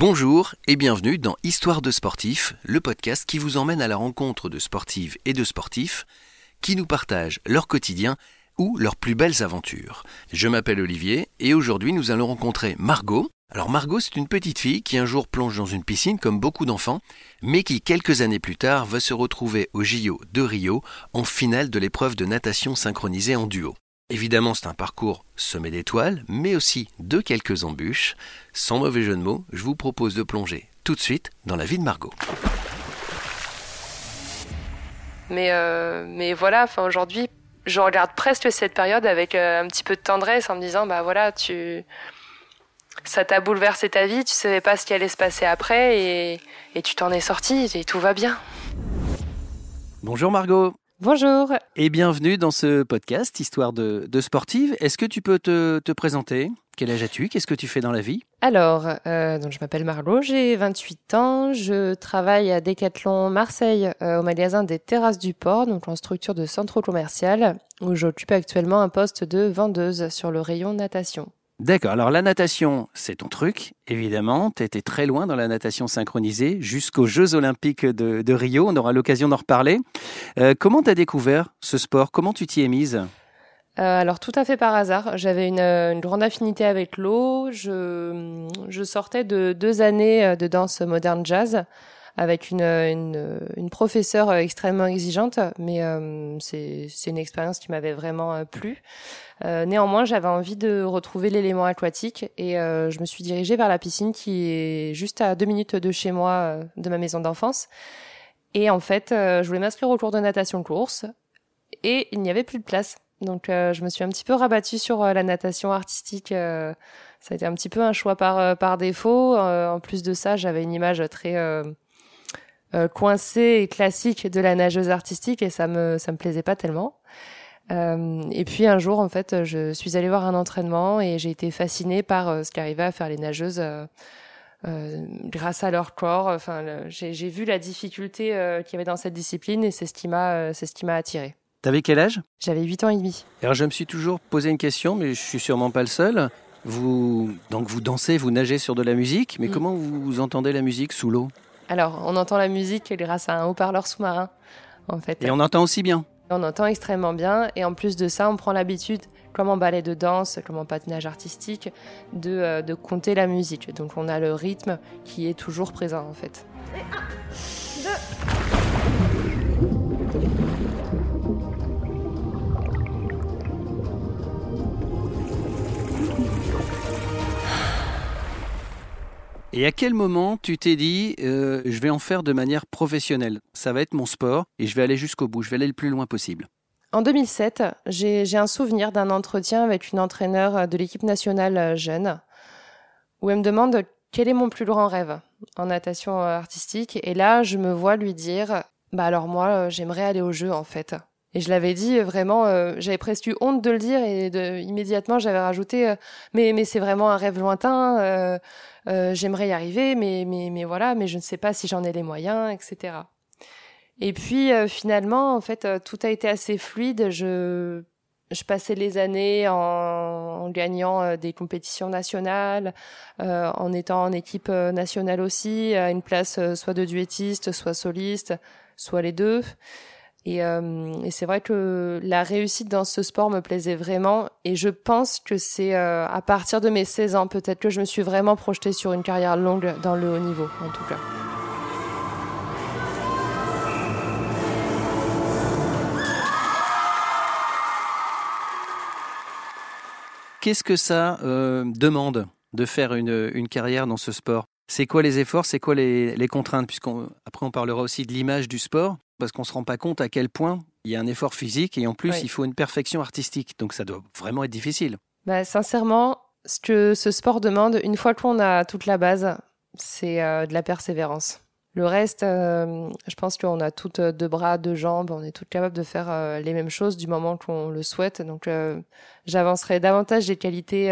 Bonjour et bienvenue dans Histoire de sportifs, le podcast qui vous emmène à la rencontre de sportives et de sportifs qui nous partagent leur quotidien ou leurs plus belles aventures. Je m'appelle Olivier et aujourd'hui nous allons rencontrer Margot. Alors Margot, c'est une petite fille qui un jour plonge dans une piscine comme beaucoup d'enfants, mais qui quelques années plus tard va se retrouver au JO de Rio en finale de l'épreuve de natation synchronisée en duo. Évidemment, c'est un parcours semé d'étoiles, mais aussi de quelques embûches. Sans mauvais jeu de mots, je vous propose de plonger tout de suite dans la vie de Margot. Mais, euh, mais voilà, enfin aujourd'hui, je regarde presque cette période avec euh, un petit peu de tendresse en me disant, bah voilà, tu, ça t'a bouleversé ta vie, tu savais pas ce qui allait se passer après et, et tu t'en es sorti et tout va bien. Bonjour Margot. Bonjour. Et bienvenue dans ce podcast Histoire de, de sportive. Est-ce que tu peux te, te présenter? Quel âge as-tu? Qu'est-ce que tu fais dans la vie? Alors, euh, donc je m'appelle Margot, j'ai 28 ans, je travaille à Decathlon Marseille euh, au magasin des Terrasses du Port, donc en structure de centre commercial, où j'occupe actuellement un poste de vendeuse sur le rayon natation. D'accord, alors la natation, c'est ton truc, évidemment. Tu étais très loin dans la natation synchronisée, jusqu'aux Jeux olympiques de, Rio. On aura l'occasion d'en reparler. Euh, comment tu as découvert ce sport? Comment tu t'y es mise? Euh, alors tout à fait par hasard, j'avais une, euh, une grande affinité avec l'eau. Je, je sortais de deux années euh, de danse moderne jazz avec une, une, une professeure extrêmement exigeante, mais euh, c'est une expérience qui m'avait vraiment euh, plu. Euh, néanmoins, j'avais envie de retrouver l'élément aquatique et euh, je me suis dirigée vers la piscine qui est juste à deux minutes de chez moi, euh, de ma maison d'enfance. Et en fait, je voulais m'inscrire au cours de natation course et il n'y avait plus de place. Donc, euh, je me suis un petit peu rabattue sur la natation artistique. euh, ça a été un petit peu un choix par, par défaut. En plus de ça, j'avais une image très coincée et classique de la nageuse artistique et ça me ça me plaisait pas tellement. Euh, et puis un jour, en fait, je suis allée voir un entraînement et j'ai été fascinée par euh, ce qu'arrivaient à faire les nageuses euh, euh, grâce à leur corps. Enfin, j'ai vu la difficulté qu'il y avait dans cette discipline et c'est ce qui m'a c'est ce qui m'a attirée. T'avais quel âge? J'avais 8 ans et demi. Alors je me suis toujours posé une question, mais je suis sûrement pas le seul. Vous donc vous dansez, vous nagez sur de la musique, mais Mm. comment vous entendez la musique sous l'eau? Alors, on entend la musique grâce à un haut-parleur sous-marin, en fait. Et on entend aussi bien. On entend extrêmement bien et en plus de ça, on prend l'habitude, comme en ballet de danse, comme en patinage artistique, de, euh, de compter la musique. Donc on a le rythme qui est toujours présent en fait. Et à quel moment tu t'es dit, euh, je vais en faire de manière professionnelle? Ça va être mon sport et je vais aller jusqu'au bout, je vais aller le plus loin possible. En 2007, j'ai un souvenir d'un entretien avec une entraîneur de l'équipe nationale euh, jeune où elle me demande quel est mon plus grand rêve en natation euh, artistique? Et là, je me vois lui dire, bah alors moi, euh, j'aimerais aller au jeu en fait. Et je l'avais dit euh, vraiment, euh, j'avais presque eu honte de le dire et de, immédiatement j'avais rajouté, euh, mais mais c'est vraiment un rêve lointain. euh, j'aimerais y arriver, mais mais mais voilà, mais je ne sais pas si j'en ai les moyens, etc. Et puis finalement, en fait, tout a été assez fluide. Je je passais les années en, gagnant des compétitions nationales, euh, en étant en équipe nationale aussi, à une place soit de duettiste, soit soliste, soit les deux. Et, euh, et c'est vrai que la réussite dans ce sport me plaisait vraiment. Et je pense que c'est euh, à partir de mes 16 ans peut-être que je me suis vraiment projetée sur une carrière longue dans le haut niveau, en tout cas. Qu'est-ce que ça euh, demande de faire une carrière dans ce sport? C'est quoi les efforts C'est quoi les, les contraintes? Puisqu'on après on parlera aussi de l'image du sport, parce qu'on se rend pas compte à quel point il y a un effort physique et en plus Oui. il faut une perfection artistique. Donc ça doit vraiment être difficile. Bah, sincèrement, ce que ce sport demande, une fois qu'on a toute la base, c'est euh, de la persévérance. Le reste, euh, je pense qu'on a toutes deux bras, deux jambes, on est toutes capables de faire euh, les mêmes choses du moment qu'on le souhaite. Donc, euh, j'avancerai davantage des qualités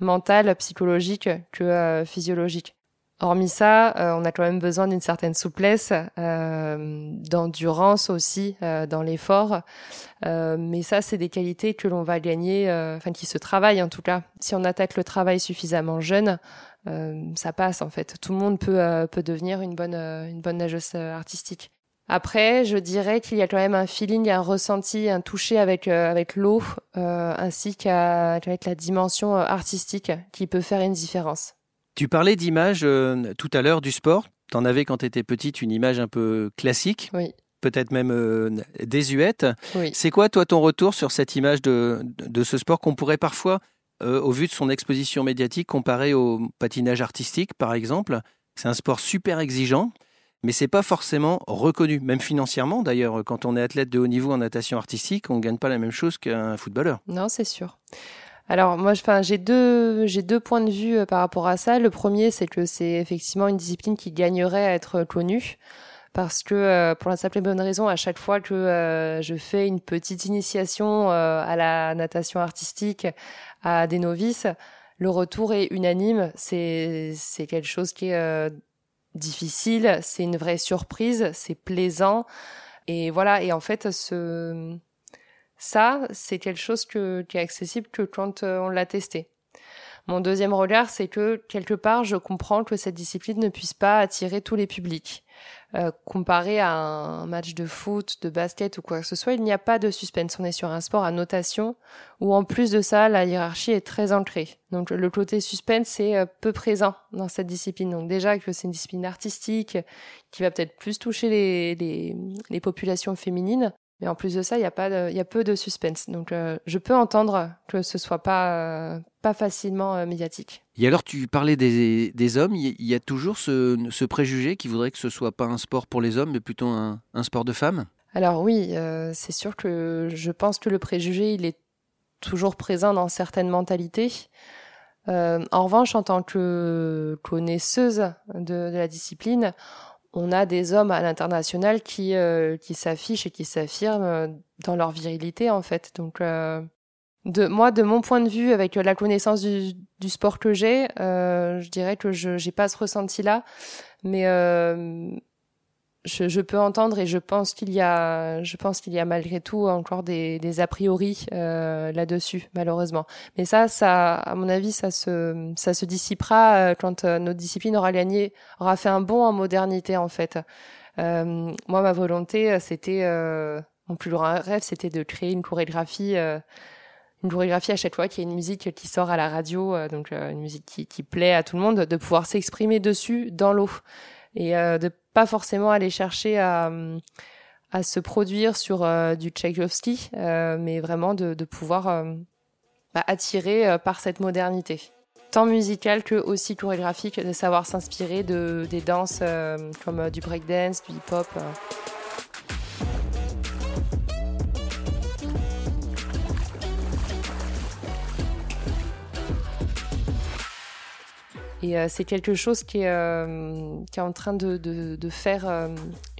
euh, mentales, psychologiques que euh, physiologiques. Hormis ça, on a quand même besoin d'une certaine souplesse, d'endurance aussi dans l'effort. mais ça, c'est des qualités que l'on va gagner, enfin qui se travaillent en tout cas. Si on attaque le travail suffisamment jeune, ça passe en fait. Tout le monde peut peut devenir une bonne une bonne nageuse artistique. Après, je dirais qu'il y a quand même un feeling, un ressenti, un toucher avec euh, avec l'eau, euh, ainsi qu'avec la dimension euh, artistique qui peut faire une différence. Tu parlais d'image tout à l'heure du sport. Tu en avais quand tu étais petite une image un peu classique. Oui. Peut-être même désuète. Oui. C'est quoi, toi, ton retour sur cette image de, de ce sport qu'on pourrait parfois, au vu de son exposition médiatique, comparer au patinage artistique, par exemple? C'est un sport super exigeant mais c'est pas forcément reconnu, même financièrement. D'ailleurs, quand on est athlète de haut niveau en natation artistique, on gagne pas la même chose qu'un footballeur. Non, c'est sûr. Alors moi, j'ai deux, j'ai deux points de vue euh, par rapport à ça. Le premier, c'est que c'est effectivement une discipline qui gagnerait à être connue parce que euh, pour la simple et bonne raison, à chaque fois que euh, je fais une petite initiation à la natation artistique à des novices, le retour est unanime. C'est c'est quelque chose qui est difficile, c'est une vraie surprise, c'est plaisant. Et voilà, et en fait, ce, ça, c'est quelque chose que, qui est accessible que quand euh, on l'a testé. Mon deuxième regard, c'est que quelque part, je comprends que cette discipline ne puisse pas attirer tous les publics. Euh, comparé à un match de foot, de basket ou quoi que ce soit, il n'y a pas de suspense. On est sur un sport à notation où en plus de ça, la hiérarchie est très ancrée. Donc le côté suspense est euh, peu présent dans cette discipline. Donc déjà que c'est une discipline artistique qui va peut-être plus toucher les, les, les populations féminines, mais en plus de ça, il y a pas, il y a peu de suspense. Donc, euh, je peux entendre que ce soit pas, euh, pas facilement euh, médiatique. Et alors, tu parlais des, des hommes. Il y a toujours ce, ce, préjugé qui voudrait que ce soit pas un sport pour les hommes, mais plutôt un, un sport de femmes? Alors oui, c'est sûr que je pense que le préjugé, il est toujours présent dans certaines mentalités. en revanche, en tant que connaisseuse de, de la discipline, on a des hommes à l'international qui, euh, qui s'affichent et qui s'affirment euh, dans leur virilité, en fait. Donc, euh, de, moi, de mon point de vue, avec la connaissance du, du sport que j'ai, je dirais que je n'ai pas ce ressenti-là. Mais je, je, peux entendre et je pense qu'il y a, je pense qu'il y a malgré tout encore des, des a priori euh, là-dessus, malheureusement. Mais ça, ça, à mon avis, ça se, ça se dissipera euh, quand euh, notre discipline aura gagné, aura fait un bond en modernité en fait. Euh, moi, ma volonté, c'était, mon plus grand rêve, c'était de créer une chorégraphie. une chorégraphie à chaque fois qu'il y a une musique qui sort à la radio, donc une musique qui, qui plaît à tout le monde, de pouvoir s'exprimer dessus dans l'eau et de pas forcément aller chercher à, à se produire sur euh, du Tchaïkovski, euh, mais vraiment de, de pouvoir euh, bah, attirer par cette modernité tant musicale que aussi chorégraphique, de savoir s'inspirer de des danses comme du breakdance, du hip-hop. Et euh, c'est quelque chose qui est, euh, qui est en train de, de, de faire euh,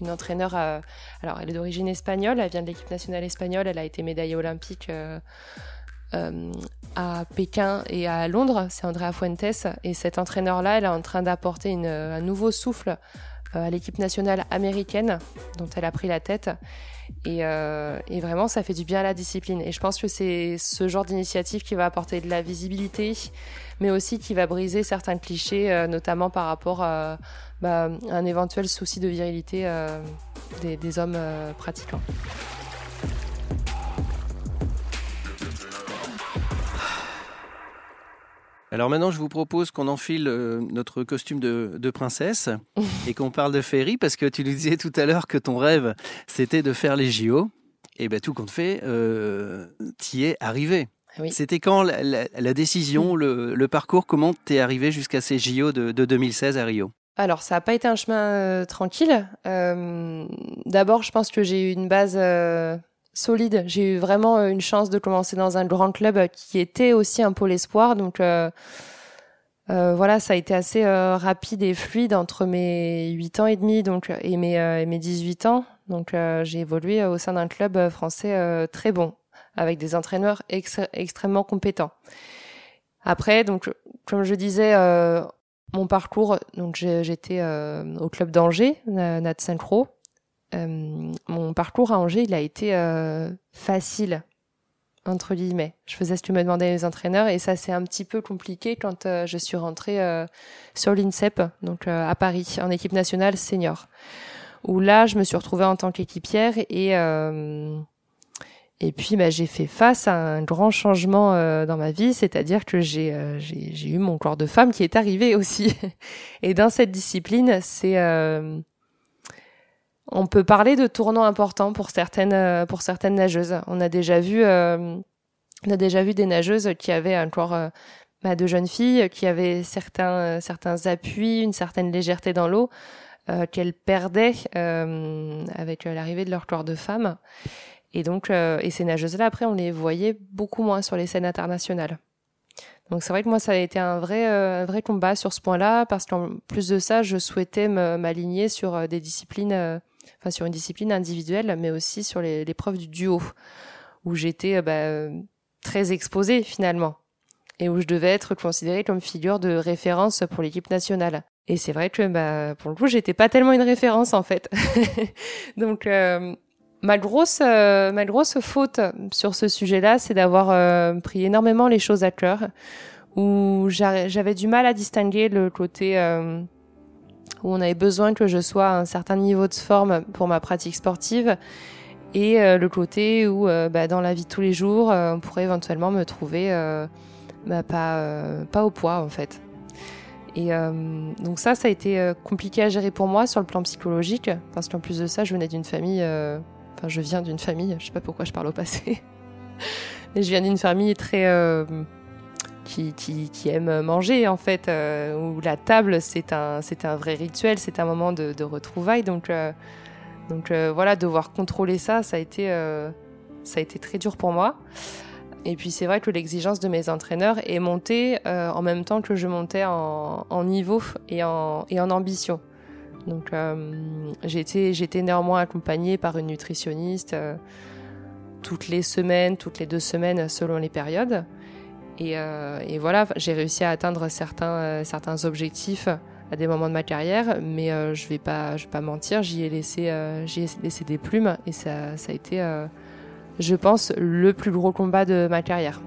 une entraîneur. alors, elle est d'origine espagnole, elle vient de l'équipe nationale espagnole, elle a été médaillée olympique à Pékin et à Londres, c'est Andrea Fuentes. Et cet entraîneur-là, elle est en train d'apporter un nouveau souffle à l'équipe nationale américaine, dont elle a pris la tête. Et, euh, et, vraiment, ça fait du bien à la discipline. Et je pense que c'est ce genre d'initiative qui va apporter de la visibilité, mais aussi qui va briser certains clichés, euh, notamment par rapport à, bah, un éventuel souci de virilité euh, des, des, hommes euh, pratiquants. Alors maintenant, je vous propose qu'on enfile euh, notre costume de, princesse et qu'on parle de Ferry parce que tu nous disais tout à l'heure que ton rêve, c'était de faire les JO. Et bien tout compte fait, euh, tu y es arrivé. C'était quand la, décision, le, parcours, comment tu es arrivé jusqu'à ces JO de, 2016 à Rio? Alors, ça n'a pas été un chemin euh, tranquille. D'abord, je pense que j'ai eu une base solide. J'ai eu vraiment euh, une chance de commencer dans un grand club qui était aussi un pôle espoir. Donc euh, euh, voilà, ça a été assez rapide et fluide entre mes 8 ans et demi donc, et, mes, mes 18 ans. Donc j'ai évolué au sein d'un club français très bon, avec des entraîneurs extrêmement compétents. Après, donc comme je disais, Mon parcours, donc j'étais au club d'Angers, Nat Synchro. mon parcours à Angers, il a été facile entre guillemets. Je faisais ce que me demandaient les entraîneurs et ça c'est un petit peu compliqué quand euh, je suis rentrée euh, sur l'INSEP, donc euh, à Paris, en équipe nationale senior. Où là, je me suis retrouvée en tant qu'équipière et et puis bah, j'ai fait face à un grand changement dans ma vie, c'est-à-dire que j'ai j'ai eu mon corps de femme qui est arrivé aussi. et dans cette discipline, c'est on peut parler de tournants importants pour certaines euh, pour certaines nageuses. On a déjà vu euh, on a déjà vu des nageuses qui avaient encore euh, bah, de jeunes filles qui avaient certains certains appuis, une certaine légèreté dans l'eau qu'elles perdaient avec l'arrivée de leur corps de femme. Et donc et ces nageuses-là après on les voyait beaucoup moins sur les scènes internationales. Donc c'est vrai que moi ça a été un vrai un vrai combat sur ce point-là parce qu'en plus de ça je souhaitais m'aligner sur des disciplines enfin sur une discipline individuelle, mais aussi sur l'épreuve du duo, où j'étais euh, bah, très exposée finalement, et où je devais être considérée comme figure de référence pour l'équipe nationale. Et c'est vrai que bah, pour le coup, j'étais pas tellement une référence en fait. Donc euh, ma grosse euh, ma grosse faute sur ce sujet-là, c'est d'avoir pris énormément les choses à cœur, où j'avais du mal à distinguer le côté où on avait besoin que je sois à un certain niveau de forme pour ma pratique sportive et euh, le côté où euh, bah, dans la vie de tous les jours euh, on pourrait éventuellement me trouver bah, pas, pas au poids en fait. Et donc ça, ça a été compliqué à gérer pour moi sur le plan psychologique, parce qu'en plus de ça, je venais d'une famille, je viens d'une famille, je sais pas pourquoi je parle au passé, mais je viens d'une famille très qui, qui, aiment manger en fait, euh, où la table c'est un, c'est un vrai rituel, c'est un moment de, retrouvailles. Donc, euh, donc euh, voilà, devoir contrôler ça, ça a été, ça a été très dur pour moi. Et puis c'est vrai que l'exigence de mes entraîneurs est montée en même temps que je montais en, en niveau et en, et en ambition. Donc j'ai été, néanmoins accompagnée par une nutritionniste toutes les semaines, toutes les deux semaines selon les périodes. Euh, et, voilà, j'ai réussi à atteindre certains, euh, objectifs à des moments de ma carrière, mais euh, je vais vais pas mentir, j'y ai laissé, ai laissé des plumes et ça a été, je pense, le plus gros combat de ma carrière.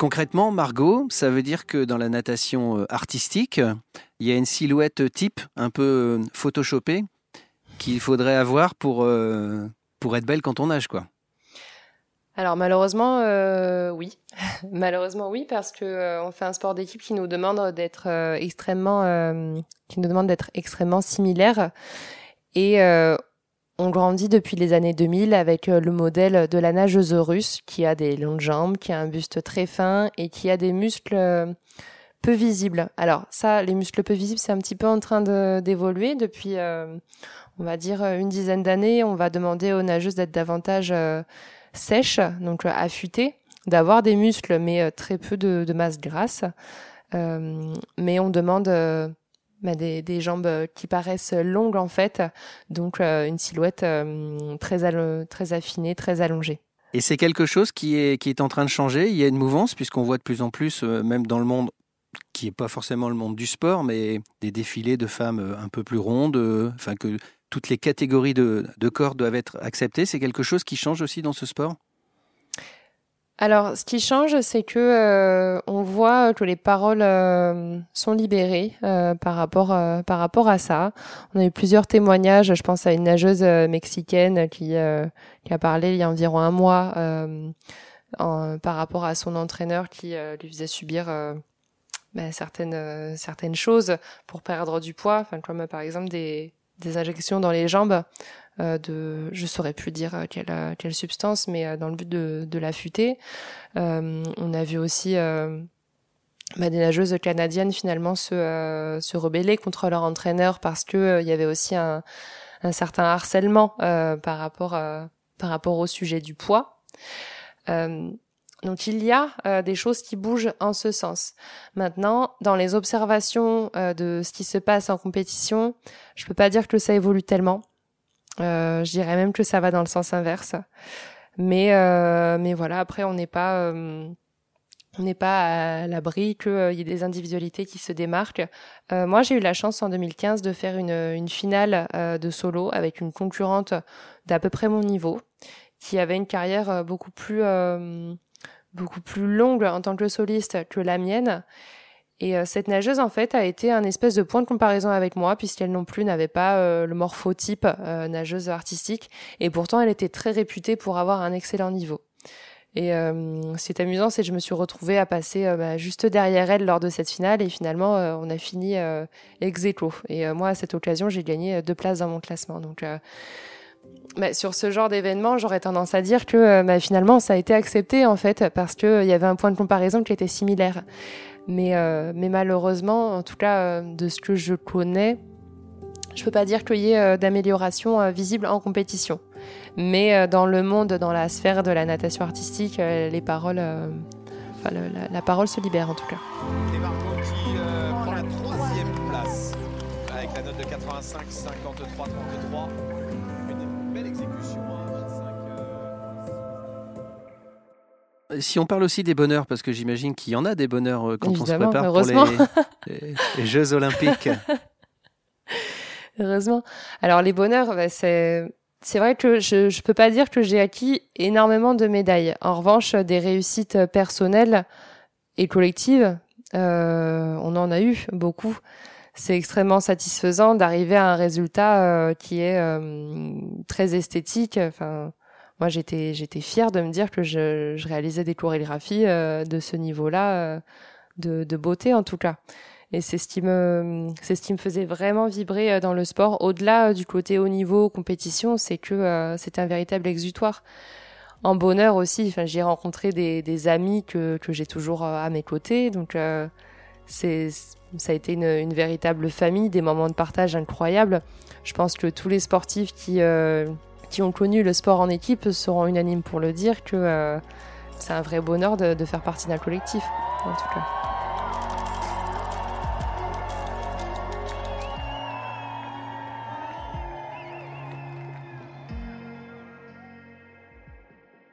Concrètement, Margot, ça veut dire que dans la natation artistique, il y a une silhouette type un peu photoshopée qu'il faudrait avoir pour, euh, pour être belle quand on nage, quoi. Alors malheureusement, euh, oui. malheureusement, oui, parce que euh, on fait un sport d'équipe qui nous demande d'être extrêmement, qui nous demande d'être extrêmement similaire. Et on grandit depuis les années 2000 avec le modèle de la nageuse russe qui a des longues jambes, qui a un buste très fin et qui a des muscles peu visibles. Alors ça, les muscles peu visibles, c'est un petit peu en train d'évoluer depuis on va dire euh, une dizaine d'années, on va demander aux nageuses d'être davantage euh, sèches, donc euh, affûtées, d'avoir des muscles mais très peu de, masse grasse. mais on demande bah, des, jambes qui paraissent longues en fait, donc une silhouette très, très affinée, très allongée. Et c'est quelque chose qui est, qui est en train de changer. Il y a une mouvance, puisqu'on voit de plus en plus, même dans le monde qui n'est pas forcément le monde du sport, mais des défilés de femmes un peu plus rondes, enfin que toutes les catégories de, corps doivent être acceptées. C'est quelque chose qui change aussi dans ce sport? Alors, ce qui change, c'est que euh, on voit que les paroles euh, sont libérées euh, par rapport par rapport à ça. On a eu plusieurs témoignages. Je pense à une nageuse mexicaine qui qui a parlé il y a environ un mois par rapport à son entraîneur qui lui faisait subir ben, certaines certaines choses pour perdre du poids, enfin comme par exemple des des injections dans les jambes euh, de, je saurais plus dire euh, quelle, euh, quelle substance, mais euh, dans le but de, de l'affûter. Euh, on a vu aussi bah, des nageuses canadiennes finalement se, se rebeller contre leur entraîneur parce que il y avait aussi un, un certain harcèlement par rapport par rapport au sujet du poids. Donc il y a euh, des choses qui bougent en ce sens. Maintenant, dans les observations euh, de ce qui se passe en compétition, je peux pas dire que ça évolue tellement. Euh, je dirais même que ça va dans le sens inverse. Mais mais voilà, après on n'est pas on pas à l'abri qu'il y ait des individualités qui se démarquent. moi, j'ai eu la chance en 2015 de faire une, une finale de solo avec une concurrente d'à peu près mon niveau, qui avait une carrière beaucoup plus beaucoup plus longue en tant que soliste que la mienne. Et euh, cette nageuse, en fait, a été un espèce de point de comparaison avec moi, puisqu'elle non plus n'avait pas euh, le morphotype euh, nageuse artistique. Et pourtant, elle était très réputée pour avoir un excellent niveau. Et c'est amusant, c'est que je me suis retrouvée à passer bah, juste derrière elle lors de cette finale, et finalement, on a fini ex aequo. Et moi, à cette occasion, j'ai gagné deux places dans mon classement. Donc bah, sur ce genre d'événement, j'aurais tendance à dire que euh, bah, finalement, ça a été accepté en fait parce qu'il euh, y avait un point de comparaison qui était similaire. Mais, euh, malheureusement, en tout cas de ce que je connais, je peux pas dire qu'il y ait d'amélioration visible en compétition. Mais dans le monde, dans la sphère de la natation artistique, la, parole se libère en tout cas. qui prend la troisième place avec la note de 85, 53, 33 belle exécution. Euh. Si on parle aussi des bonheurs, parce que j'imagine qu'il y en a des bonheurs euh, quand on se prépare pour les, Jeux Olympiques. heureusement. Alors les bonheurs, bah, c'est c'est vrai que je ne peux pas dire que j'ai acquis énormément de médailles. En revanche, des réussites personnelles et collectives, euh, on en a eu beaucoup c'est extrêmement satisfaisant d'arriver à un résultat euh, qui est euh, très esthétique. Enfin, moi, j'étais j'étais fière de me dire que je, je réalisais des chorégraphies euh, de ce niveau-là, de, de, beauté en tout cas. Et c'est ce qui me c'est ce qui me faisait vraiment vibrer dans le sport. Au-delà du côté haut niveau compétition, c'est que c'est un véritable exutoire. En bonheur aussi, enfin, j'ai rencontré des, des amis que, que j'ai toujours à mes côtés, donc c'est ça a été une, véritable famille, des moments de partage incroyables. Je pense que tous les sportifs qui, euh, qui ont connu le sport en équipe seront unanimes pour le dire que euh, c'est un vrai bonheur de, de faire partie d'un collectif, en tout cas.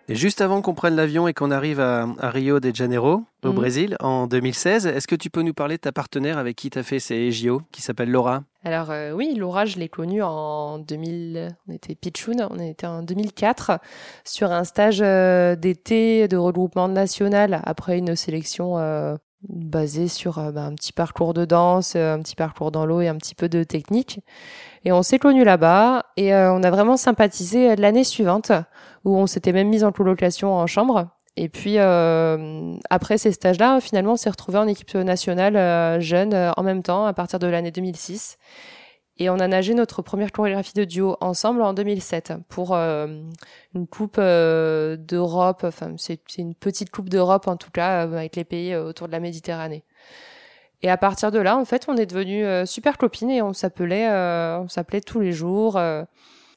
Et juste avant qu'on prenne l'avion et qu'on arrive à, Rio de Janeiro, au mhm. Brésil, en 2016, est-ce que tu peux nous parler de ta partenaire avec qui tu as fait ces JO, qui s'appelle Laura? Alors euh, oui, Laura, je l'ai connue en 2000, on était Pichoun, on était en 2004, sur un stage euh, d'été de regroupement national, après une sélection euh, basée sur bah, un petit parcours de danse, un petit parcours dans l'eau et un petit peu de technique. Et on s'est connus là-bas et on a vraiment sympathisé l'année suivante où on s'était même mis en colocation en chambre. Et puis euh, après ces stages-là, finalement, on s'est retrouvé en équipe nationale euh, jeune euh, en même temps à partir de l'année 2006. Et on a nagé notre première chorégraphie de duo ensemble en 2007 pour une coupe d'Europe. Enfin, c'est une petite coupe d'Europe en tout cas avec les pays autour de la Méditerranée. Et à partir de là, en fait, on est devenus super copines et on s'appelait, on s'appelait tous les jours.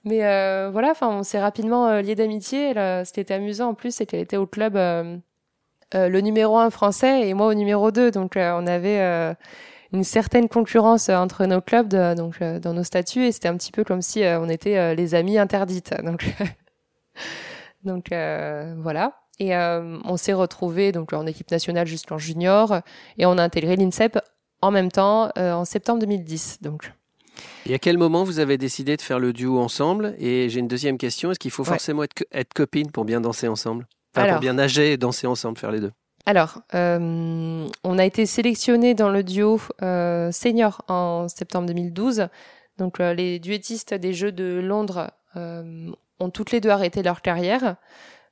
Mais euh, voilà, enfin, on s'est rapidement euh, liés d'amitié. Ce qui était amusant en plus, c'est qu'elle était au club euh, le numéro un français et moi au numéro 2. Donc on avait une certaine concurrence entre nos clubs, donc dans nos statuts, et c'était un petit peu comme si on était les amis interdites. Donc, donc voilà. Et on s'est retrouvés donc en équipe nationale jusqu'en junior, et on a intégré l'INSEP en même temps en septembre 2010. Donc. Et à quel moment vous avez décidé de faire le duo ensemble? Et j'ai une deuxième question, est-ce qu'il faut forcément être, être, copine pour bien danser ensemble? Enfin, pour bien nager et danser ensemble, faire les deux? Alors, euh, on a été sélectionné dans le duo euh, senior en septembre 2012. Donc, euh, les duettistes des Jeux de Londres ont toutes les deux arrêté leur carrière.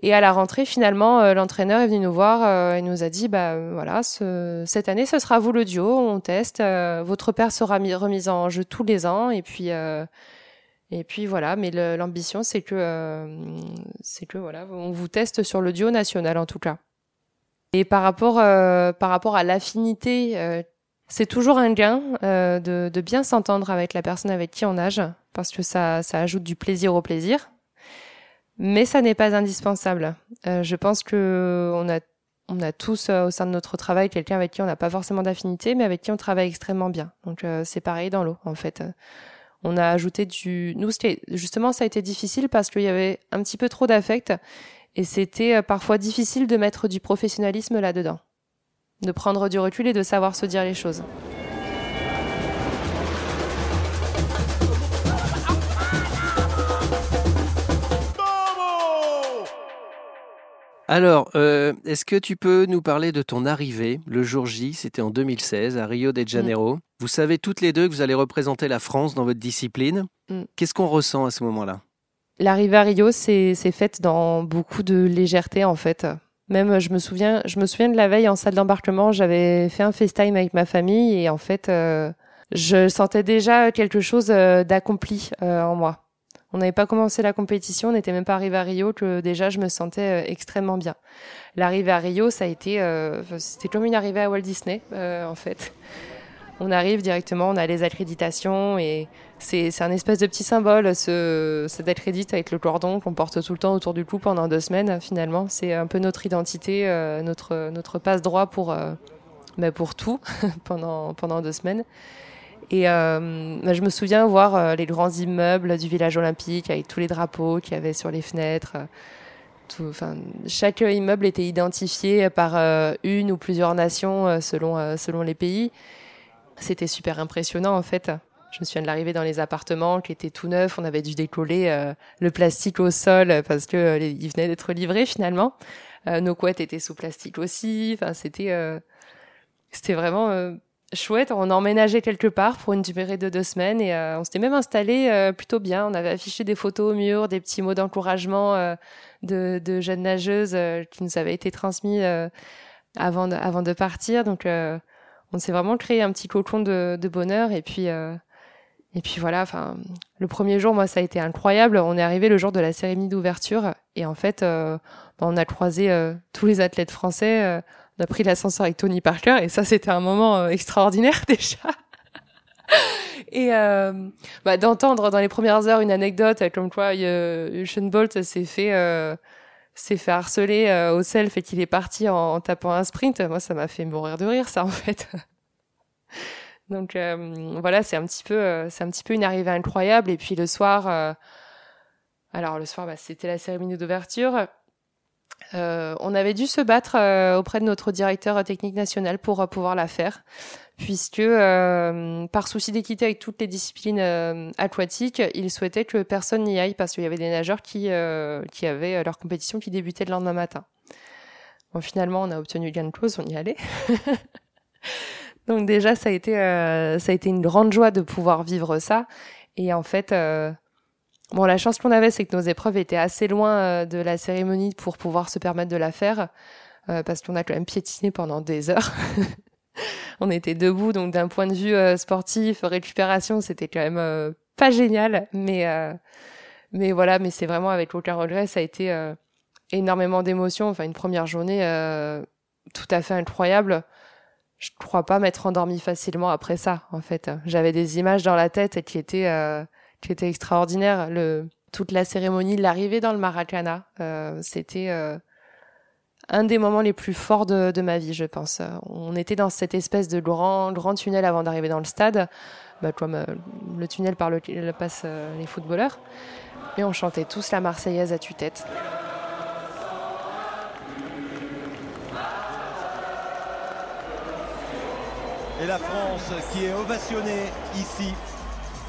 Et à la rentrée, finalement, l'entraîneur est venu nous voir et nous a dit, bah voilà, ce, cette année, ce sera vous le duo, on teste. Votre père sera mis, remise en jeu tous les ans et puis et puis voilà. Mais l'ambition, c'est que c'est que voilà, on vous teste sur le duo national en tout cas. Et par rapport par rapport à l'affinité, c'est toujours un gain de, de bien s'entendre avec la personne avec qui on nage parce que ça ça ajoute du plaisir au plaisir mais ça n'est pas indispensable. Euh, je pense que on a, on a tous euh, au sein de notre travail quelqu'un avec qui on n'a pas forcément d'affinité, mais avec qui on travaille extrêmement bien. Donc euh, c'est pareil dans l'eau en fait. On a ajouté du. Nous, justement, ça a été difficile parce qu'il y avait un petit peu trop d'affect et c'était euh, parfois difficile de mettre du professionnalisme là-dedans, de prendre du recul et de savoir se dire les choses. Alors, euh, est-ce que tu peux nous parler de ton arrivée le jour J C'était en 2016 à Rio de Janeiro? Mm. Vous savez toutes les deux que vous allez représenter la France dans votre discipline. Mm. Qu'est-ce qu'on ressent à ce moment-là? L'arrivée à Rio, c'est faite dans beaucoup de légèreté en fait. Même, je me souviens, je me souviens de la veille en salle d'embarquement, j'avais fait un FaceTime avec ma famille et en fait, euh, je sentais déjà quelque chose euh, d'accompli en moi. On n'avait pas commencé la compétition, on n'était même pas arrivé à Rio que déjà je me sentais euh, extrêmement bien. L'arrivée à Rio, ça a été, euh, c'était comme une arrivée à Walt Disney euh, en fait. On arrive directement, on a les accréditations et c'est un espèce de petit symbole, ce, cet accrédite avec le cordon qu'on porte tout le temps autour du cou pendant deux semaines. Finalement, c'est un peu notre identité, notre notre passe droit pour bah, pour tout pendant pendant deux semaines. Et euh, bah, je me souviens voir euh, les grands immeubles du village olympique avec tous les drapeaux qu'il y avait sur les fenêtres. Chaque immeuble était identifié par euh, une ou plusieurs nations selon, selon les pays. C'était super impressionnant en fait. Je me souviens de l'arrivée dans les appartements qui étaient tout neufs. On avait dû décoller le plastique au sol parce que il venait d'être livré finalement. nos couettes étaient sous plastique aussi. Enfin, c'était c'était vraiment chouette. On emménageait quelque part pour une durée de deux semaines et euh, on s'était même installé euh, plutôt bien. On avait affiché des photos au mur, des petits mots d'encouragement euh, de, de, jeunes nageuses qui nous avaient été transmis avant, de, avant de partir. Donc on s'est vraiment créé un petit cocon de, bonheur et puis et puis voilà. Enfin, le premier jour, moi, ça a été incroyable. On est arrivé le jour de la cérémonie d'ouverture et en fait, on a croisé tous les athlètes français on a pris l'ascenseur avec Tony Parker et ça c'était un moment euh, extraordinaire déjà. et euh, bah, d'entendre dans les premières heures une anecdote comme quoi euh, Usain Bolt s'est fait euh, s'est fait harceler euh, au self et qu'il est parti en, tapant un sprint, moi ça m'a fait mourir de rire ça en fait. Donc voilà, c'est un petit peu c'est un petit peu une arrivée incroyable et puis le soir alors le soir bah, c'était la cérémonie d'ouverture euh, on avait dû se battre euh, auprès de notre directeur technique national pour euh, pouvoir la faire, puisque par souci d'équité avec toutes les disciplines aquatiques, il souhaitait que personne n'y aille parce qu'il y avait des nageurs qui, qui avaient leur compétition qui débutait le lendemain matin. Bon, finalement, on a obtenu gain de cause, on y allait. Donc déjà, ça a été ça a été une grande joie de pouvoir vivre ça. Et en fait, Bon, la chance qu'on avait, c'est que nos épreuves étaient assez loin euh, de la cérémonie pour pouvoir se permettre de la faire, euh, parce qu'on a quand même piétiné pendant des heures. on était debout, donc d'un point de vue euh, sportif, récupération, c'était quand même pas génial, mais mais voilà, mais c'est vraiment avec aucun regret, ça a été énormément d'émotions. Enfin, une première journée tout à fait incroyable. Je crois pas m'être endormie facilement après ça, en fait. J'avais des images dans la tête qui étaient qui était extraordinaire. Toute la cérémonie, l'arrivée dans le Maracana, euh, c'était euh, un des moments les plus forts de, ma vie, je pense. On était dans cette espèce de grand, tunnel avant d'arriver dans le stade, bah, comme euh, le tunnel par lequel passent les footballeurs. Et on chantait tous la Marseillaise à tue-tête. Et la France qui est ovationnée ici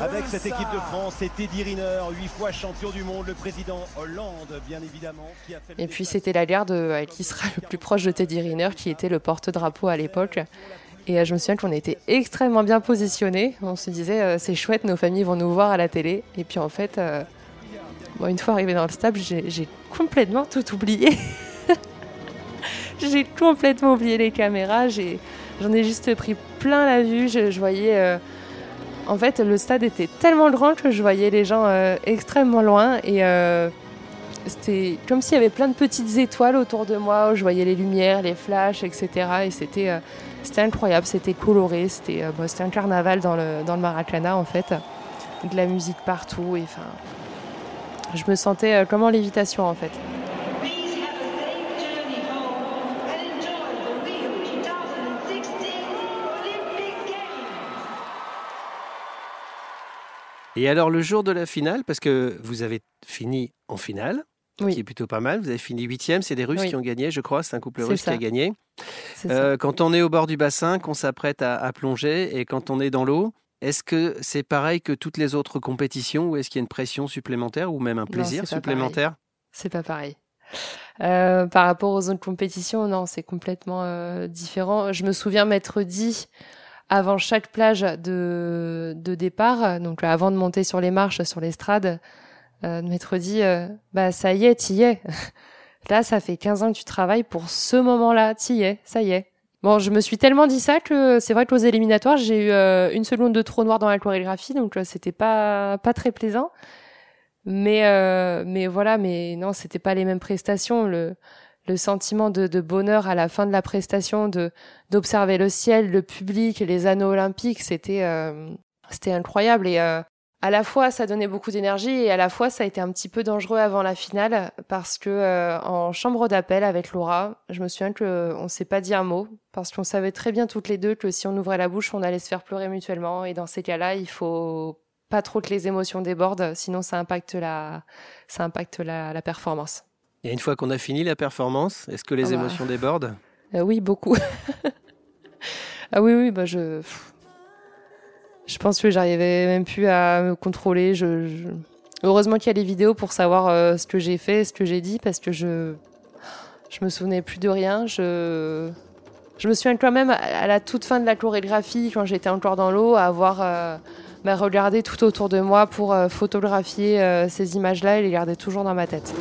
avec cette équipe de France, et Teddy Riner, huit fois champion du monde, le président Hollande, bien évidemment. Qui a fait et puis c'était la garde euh, qui sera le plus proche de Teddy Riner, qui était le porte-drapeau à l'époque. Et euh, je me souviens qu'on était extrêmement bien positionnés. On se disait, euh, c'est chouette, nos familles vont nous voir à la télé. Et puis en fait, bon, une fois arrivé dans le stade, j'ai complètement tout oublié. j'ai complètement oublié les caméras. J'en ai, juste pris plein la vue. Je, je voyais en fait, le stade était tellement grand que je voyais les gens euh, extrêmement loin et euh, c'était comme s'il y avait plein de petites étoiles autour de moi. Où je voyais les lumières, les flashs, etc. Et c'était euh, c'était incroyable, c'était coloré, c'était un carnaval dans le dans le Maracana en fait, de la musique partout. Et enfin je me sentais comme en lévitation en fait. Et alors le jour de la finale, parce que vous avez fini en finale, qui est plutôt pas mal. Vous avez fini huitième. C'est des Russes qui ont gagné, je crois. C'est un couple russe qui a gagné. Euh, quand on est au bord du bassin, qu'on s'apprête à, plonger et quand on est dans l'eau, est-ce que c'est pareil que toutes les autres compétitions ou est-ce qu'il y a une pression supplémentaire ou même un plaisir supplémentaire? C'est pas pareil. Euh, par rapport aux autres compétitions, non, c'est complètement euh, différent. Je me souviens m'être dit avant chaque plage de, de départ, donc avant de monter sur les marches, sur l'estrade, euh, de m'être dit, euh, bah ça y est, t'y es. Là, ça fait 15 ans que tu travailles pour ce moment-là, t'y es, ça y est. Bon, je me suis tellement dit ça que c'est vrai qu'aux éliminatoires, j'ai eu euh, une seconde de trop noir dans la chorégraphie, donc c'était pas pas très plaisant. Mais mais voilà, mais non, c'était pas les mêmes prestations. Le sentiment de, de, bonheur à la fin de la prestation, de d'observer le ciel, le public, les anneaux olympiques, c'était c'était incroyable et à la fois ça donnait beaucoup d'énergie et à la fois ça a été un petit peu dangereux avant la finale parce que euh, en chambre d'appel avec Laura, je me souviens que on s'est pas dit un mot parce qu'on savait très bien toutes les deux que si on ouvrait la bouche, on allait se faire pleurer mutuellement et dans ces cas-là, il faut pas trop que les émotions débordent, sinon ça impacte la ça impacte la, la performance. Et une fois qu'on a fini la performance, est-ce que les ah bah. émotions débordent? Euh, Oui, beaucoup. ah oui oui, bah je je pense que j'arrivais même plus à me contrôler. Je, Heureusement qu'il y a les vidéos pour savoir euh, ce que j'ai fait, ce que j'ai dit, parce que je je me souvenais plus de rien. Je je me souviens quand même à la toute fin de la chorégraphie, quand j'étais encore dans l'eau, à avoir euh, bah, regardé tout autour de moi pour euh, photographier ces images-là et les garder toujours dans ma tête.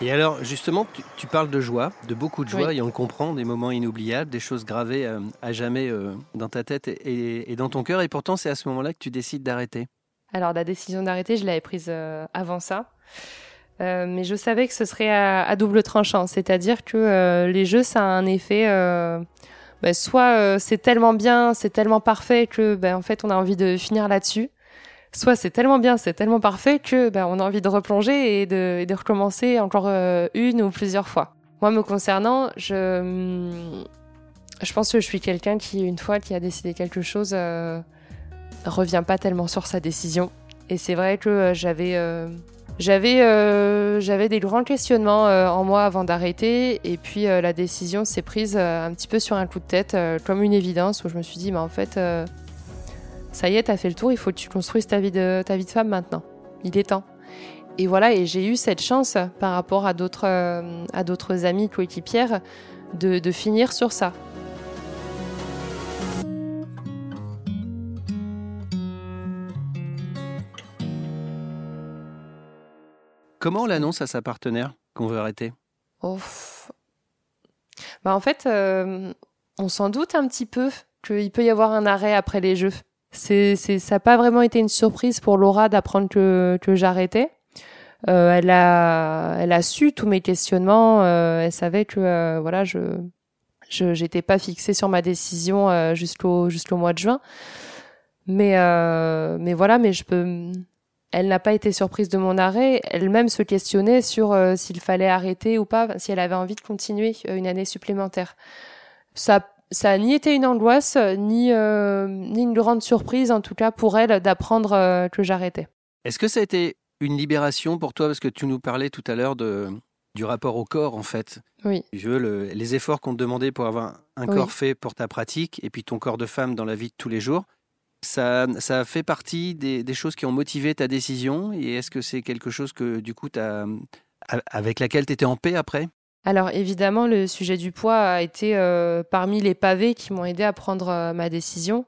Et alors, justement, tu, parles de joie, de beaucoup de joie, et on le comprend, des moments inoubliables, des choses gravées euh, à jamais euh, dans ta tête et, dans ton cœur, et pourtant, c'est à ce moment-là que tu décides d'arrêter. Alors, la décision d'arrêter, je l'avais prise euh, avant ça. mais je savais que ce serait à, double tranchant, c'est-à-dire que les jeux, ça a un effet. Ben, soit c'est tellement bien, c'est tellement parfait que, ben, en fait, on a envie de finir là-dessus soit c'est tellement bien, c'est tellement parfait que ben, on a envie de replonger et de, recommencer encore euh, une ou plusieurs fois. Moi, me concernant, je, hum, je pense que je suis quelqu'un qui, une fois qui a décidé quelque chose, euh, revient pas tellement sur sa décision. Et c'est vrai que euh, j'avais euh, j'avais des grands questionnements en moi avant d'arrêter et puis la décision s'est prise un petit peu sur un coup de tête comme une évidence où je me suis dit mais en fait ça y est, t'as fait le tour, il faut que tu construises ta vie de, ta vie de femme maintenant. Il est temps. Et voilà, et j'ai eu cette chance par rapport à d'autres, euh, à d'autres amis coéquipières de, de finir sur ça. Comment on l'annonce à sa partenaire qu'on veut arrêter? Oh. bah En fait, euh, on s'en doute un petit peu qu'il peut y avoir un arrêt après les Jeux c'est, ça n'a pas vraiment été une surprise pour Laura d'apprendre que, que j'arrêtais. Euh, elle a, elle a su tous mes questionnements. Euh, elle savait que euh, voilà, je, je, j'étais pas fixée sur ma décision euh, jusqu'au jusqu'au mois de juin. Mais euh, mais voilà, mais je peux. Elle n'a pas été surprise de mon arrêt. Elle-même se questionnait sur s'il fallait arrêter ou pas, si elle avait envie de continuer une année supplémentaire. Ça ça n'a ni été une angoisse, ni, euh, ni une grande surprise, en tout cas pour elle, d'apprendre euh, que j'arrêtais. Est-ce que ça a été une libération pour toi? Parce que tu nous parlais tout à l'heure de, du rapport au corps, en fait. Oui. Le, les efforts qu'on te demandait pour avoir un corps fait pour ta pratique, et puis ton corps de femme dans la vie de tous les jours. Ça, ça fait partie des, des choses qui ont motivé ta décision? Et est-ce que c'est quelque chose que, du coup, as, avec laquelle tu étais en paix après? Alors évidemment, le sujet du poids a été euh, parmi les pavés qui m'ont aidé à prendre euh, ma décision.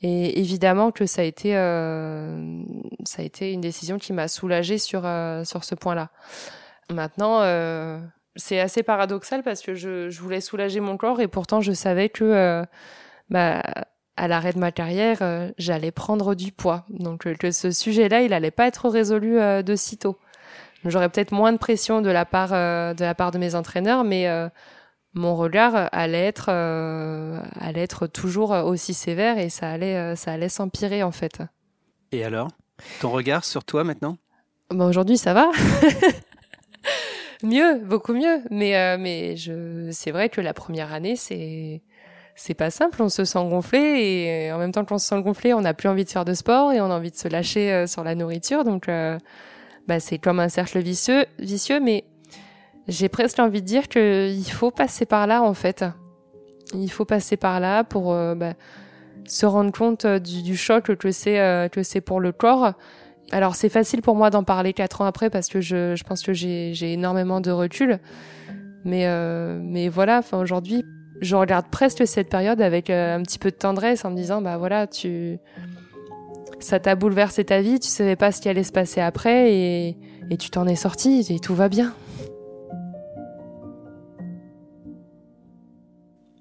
Et évidemment que ça a été, euh, ça a été une décision qui m'a soulagée sur, sur ce point-là. Maintenant, c'est assez paradoxal parce que je, voulais soulager mon corps et pourtant je savais que bah, à l'arrêt de ma carrière, j'allais prendre du poids. Donc que ce sujet-là, il allait pas être résolu de sitôt. J'aurais peut-être moins de pression de la part euh, de la part de mes entraîneurs, mais euh, mon regard allait être euh, allait être toujours aussi sévère et ça allait ça allait s'empirer en fait. Et alors, ton regard sur toi maintenant? Bah aujourd'hui ça va. Mieux, beaucoup mieux. Mais, euh, mais je, c'est vrai que la première année, c'est, c'est pas simple. On se sent gonflé et en même temps qu'on se sent gonflé, on n'a plus envie de faire de sport et on a envie de se lâcher euh, sur la nourriture. Donc, euh, bah, c'est comme un cercle vicieux, vicieux. Mais j'ai presque envie de dire qu'il faut passer par là, en fait. Il faut passer par là pour bah, se rendre compte du, du choc que c'est que c'est pour le corps alors c'est facile pour moi d'en parler quatre ans après parce que je, pense que j'ai énormément de recul. Mais, euh, voilà, aujourd'hui, je regarde presque cette période avec euh, un petit peu de tendresse en me disant, bah voilà, tu, ça t'a bouleversé ta vie, tu savais pas ce qui allait se passer après et, et tu t'en es sorti et tout va bien.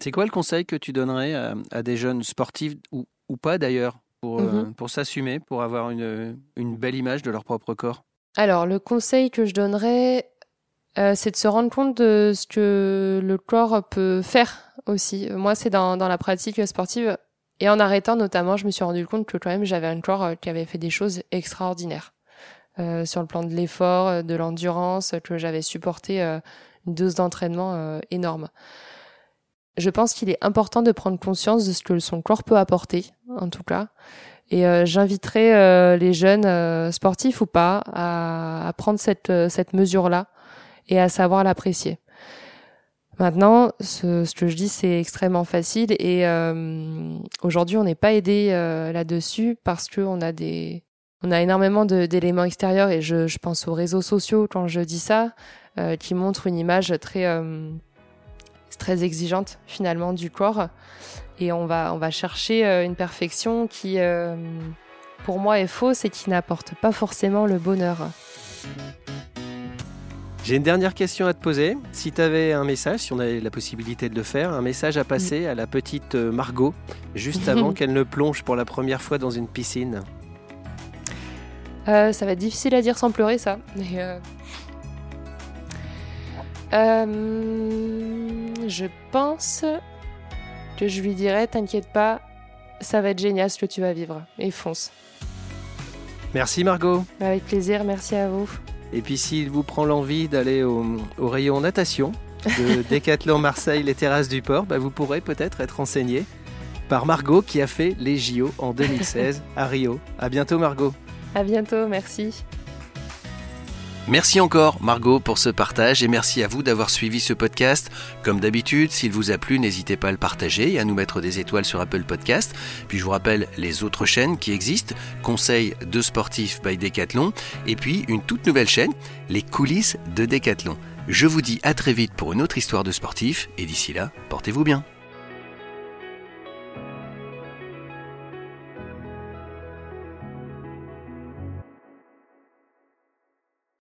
C'est quoi le conseil que tu donnerais à, à des jeunes sportifs ou, ou pas d'ailleurs pour, euh, mhm. pour s'assumer, pour avoir une, une, belle image de leur propre corps? Alors, le conseil que je donnerais, euh, c'est de se rendre compte de ce que le corps peut faire aussi. Moi, c'est dans, dans la pratique sportive. Et en arrêtant notamment, je me suis rendu compte que quand même j'avais un corps qui avait fait des choses extraordinaires. Euh, sur le plan de l'effort, de l'endurance, que j'avais supporté euh, une dose d'entraînement euh, énorme. Je pense qu'il est important de prendre conscience de ce que son corps peut apporter, en tout cas. Et euh, j'inviterai euh, les jeunes euh, sportifs ou pas à, à prendre cette, cette mesure-là et à savoir l'apprécier. Maintenant, ce, que je dis, c'est extrêmement facile et aujourd'hui, on n'est pas aidé là-dessus parce que on a des, on a énormément d'éléments extérieurs et je, pense aux réseaux sociaux quand je dis ça, qui montrent une image très très exigeante finalement du corps. Et on va, on va chercher euh, une perfection qui, euh, pour moi, est fausse et qui n'apporte pas forcément le bonheur. J'ai une dernière question à te poser. Si tu avais un message, si on avait la possibilité de le faire, un message à passer à la petite euh, Margot, juste avant qu'elle ne plonge pour la première fois dans une piscine. ça va être difficile à dire sans pleurer, ça. Mais euh, je pense que je lui dirais T'inquiète pas, ça va être génial ce que tu vas vivre. Et fonce. Merci Margot. Avec plaisir, merci à vous. Et puis s'il vous prend l'envie d'aller au, rayon natation de Décathlon Marseille, les terrasses du port, bah vous pourrez peut-être être enseigné par Margot qui a fait les JO en 2016 à Rio. À bientôt Margot. À bientôt, merci. Merci encore Margot pour ce partage et merci à vous d'avoir suivi ce podcast. Comme d'habitude, s'il vous a plu, n'hésitez pas à le partager et à nous mettre des étoiles sur Apple Podcast. Puis je vous rappelle les autres chaînes qui existent, Conseil de sportifs by Decathlon et puis une toute nouvelle chaîne, les coulisses de Decathlon. Je vous dis à très vite pour une autre histoire de sportif et d'ici là, portez-vous bien.